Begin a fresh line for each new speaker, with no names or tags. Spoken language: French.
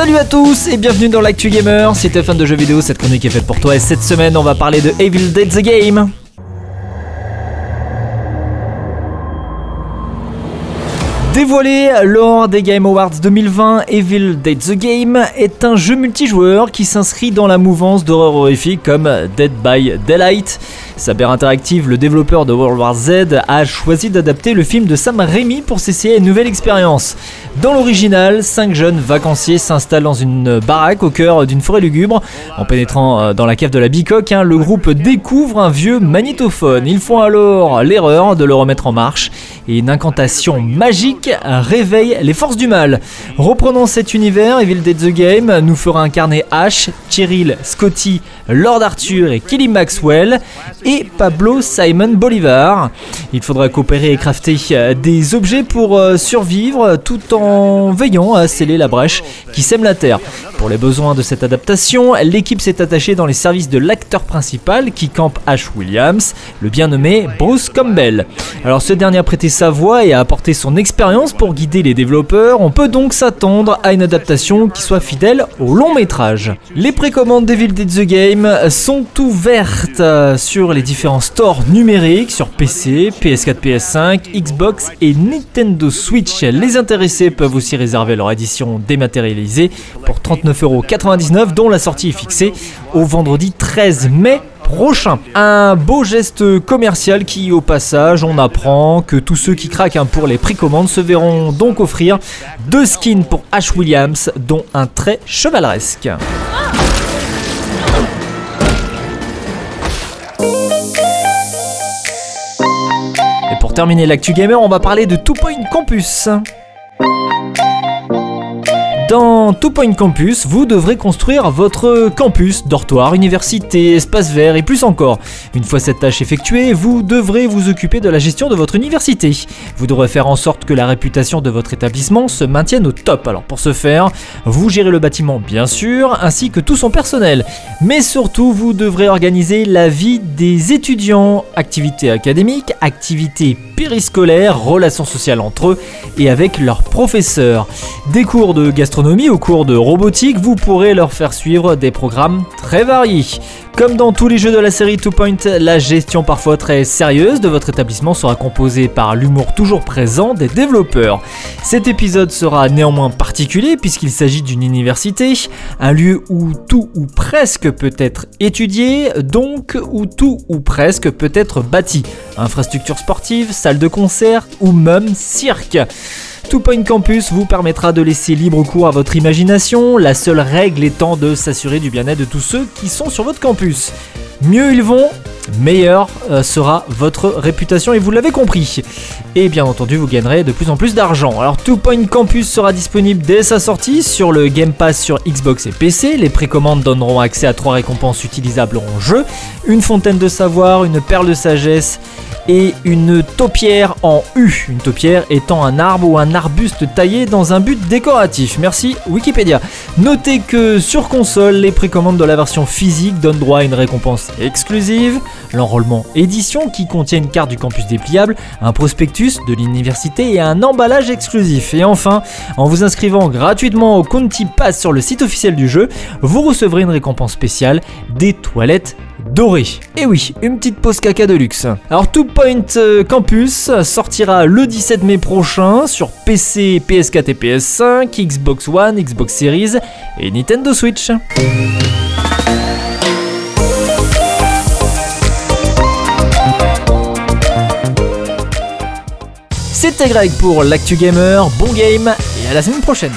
Salut à tous et bienvenue dans l'actu gamer. Si t'es fan de jeux vidéo, cette chronique est faite pour toi et cette semaine on va parler de Evil Dead the Game. Dévoilé lors des Game Awards 2020, Evil Dead the Game est un jeu multijoueur qui s'inscrit dans la mouvance d'horreur horrifique comme Dead by Daylight. Saber Interactive, le développeur de World War Z, a choisi d'adapter le film de Sam Raimi pour s'essayer à une nouvelle expérience. Dans l'original, cinq jeunes vacanciers s'installent dans une baraque au cœur d'une forêt lugubre. En pénétrant euh, dans la cave de la bicoque, hein, le groupe découvre un vieux magnétophone. Ils font alors l'erreur de le remettre en marche et une incantation magique réveille les forces du mal. Reprenant cet univers, Evil Dead the Game nous fera incarner Ash, Cheryl, Scotty, Lord Arthur et Kelly Maxwell Pablo Simon Bolivar. Il faudra coopérer et crafter euh, des objets pour euh, survivre tout en veillant à sceller la brèche qui sème la terre. Pour les besoins de cette adaptation, l'équipe s'est attachée dans les services de l'acteur principal qui campe Ash Williams, le bien nommé Bruce Campbell. Alors ce dernier a prêté sa voix et a apporté son expérience pour guider les développeurs. On peut donc s'attendre à une adaptation qui soit fidèle au long métrage. Les précommandes d'Evil Dead the Game sont ouvertes sur les différents stores numériques sur PC, PS4, PS5, Xbox et Nintendo Switch. Les intéressés peuvent aussi réserver leur édition dématérialisée pour 39,99€ dont la sortie est fixée au vendredi 13 mai prochain. Un beau geste commercial qui, au passage, on apprend que tous ceux qui craquent hein, pour les précommandes se verront donc offrir deux skins pour Ash Williams, dont un très chevaleresque. Pour terminer l'actu gamer, on va parler de Two Point Campus. Dans Two Point Campus, vous devrez construire votre campus, dortoir, université, espace vert et plus encore. Une fois cette tâche effectuée, vous devrez vous occuper de la gestion de votre université. Vous devrez faire en sorte que la réputation de votre établissement se maintienne au top. Alors pour ce faire, vous gérez le bâtiment bien sûr, ainsi que tout son personnel. Mais surtout, vous devrez organiser la vie des étudiants, activités académiques, activités périscolaires, relations sociales entre eux et avec leurs professeurs. Des cours de gastronomie au cours de robotique, vous pourrez leur faire suivre des programmes très variés. Comme dans tous les jeux de la série Two Point, la gestion parfois très sérieuse de votre établissement sera composée par l'humour toujours présent des développeurs. Cet épisode sera néanmoins particulier puisqu'il s'agit d'une université, un lieu où tout ou presque peut être étudié, donc où tout ou presque peut être bâti. Infrastructure sportive, salle de concert ou même cirque. Two Point Campus vous permettra de laisser libre cours à votre imagination, la seule règle étant de s'assurer du bien-être de tous ceux qui sont sur votre campus. Mieux ils vont, meilleure euh, sera votre réputation et vous l'avez compris. Et bien entendu, vous gagnerez de plus en plus d'argent. Alors Two Point Campus sera disponible dès sa sortie sur le Game Pass sur Xbox et PC. Les précommandes donneront accès à trois récompenses utilisables en jeu une fontaine de savoir, une perle de sagesse et une taupière en U. Une taupière étant un arbre ou un arbuste taillé dans un but décoratif. Merci Wikipédia. Notez que sur console, les précommandes de la version physique donnent droit à une récompense exclusive, l'enrôlement édition qui contient une carte du campus dépliable, un prospectus de l'université et un emballage exclusif. Et enfin, en vous inscrivant gratuitement au Conti Pass sur le site officiel du jeu, vous recevrez une récompense spéciale, des toilettes doré. Et oui, une petite pause caca de luxe. Alors Two Point euh, Campus sortira le 17 mai prochain sur PC, PS4 et PS5, Xbox One, Xbox Series et Nintendo Switch. C'était Greg pour l'actu gamer, bon game et à la semaine prochaine.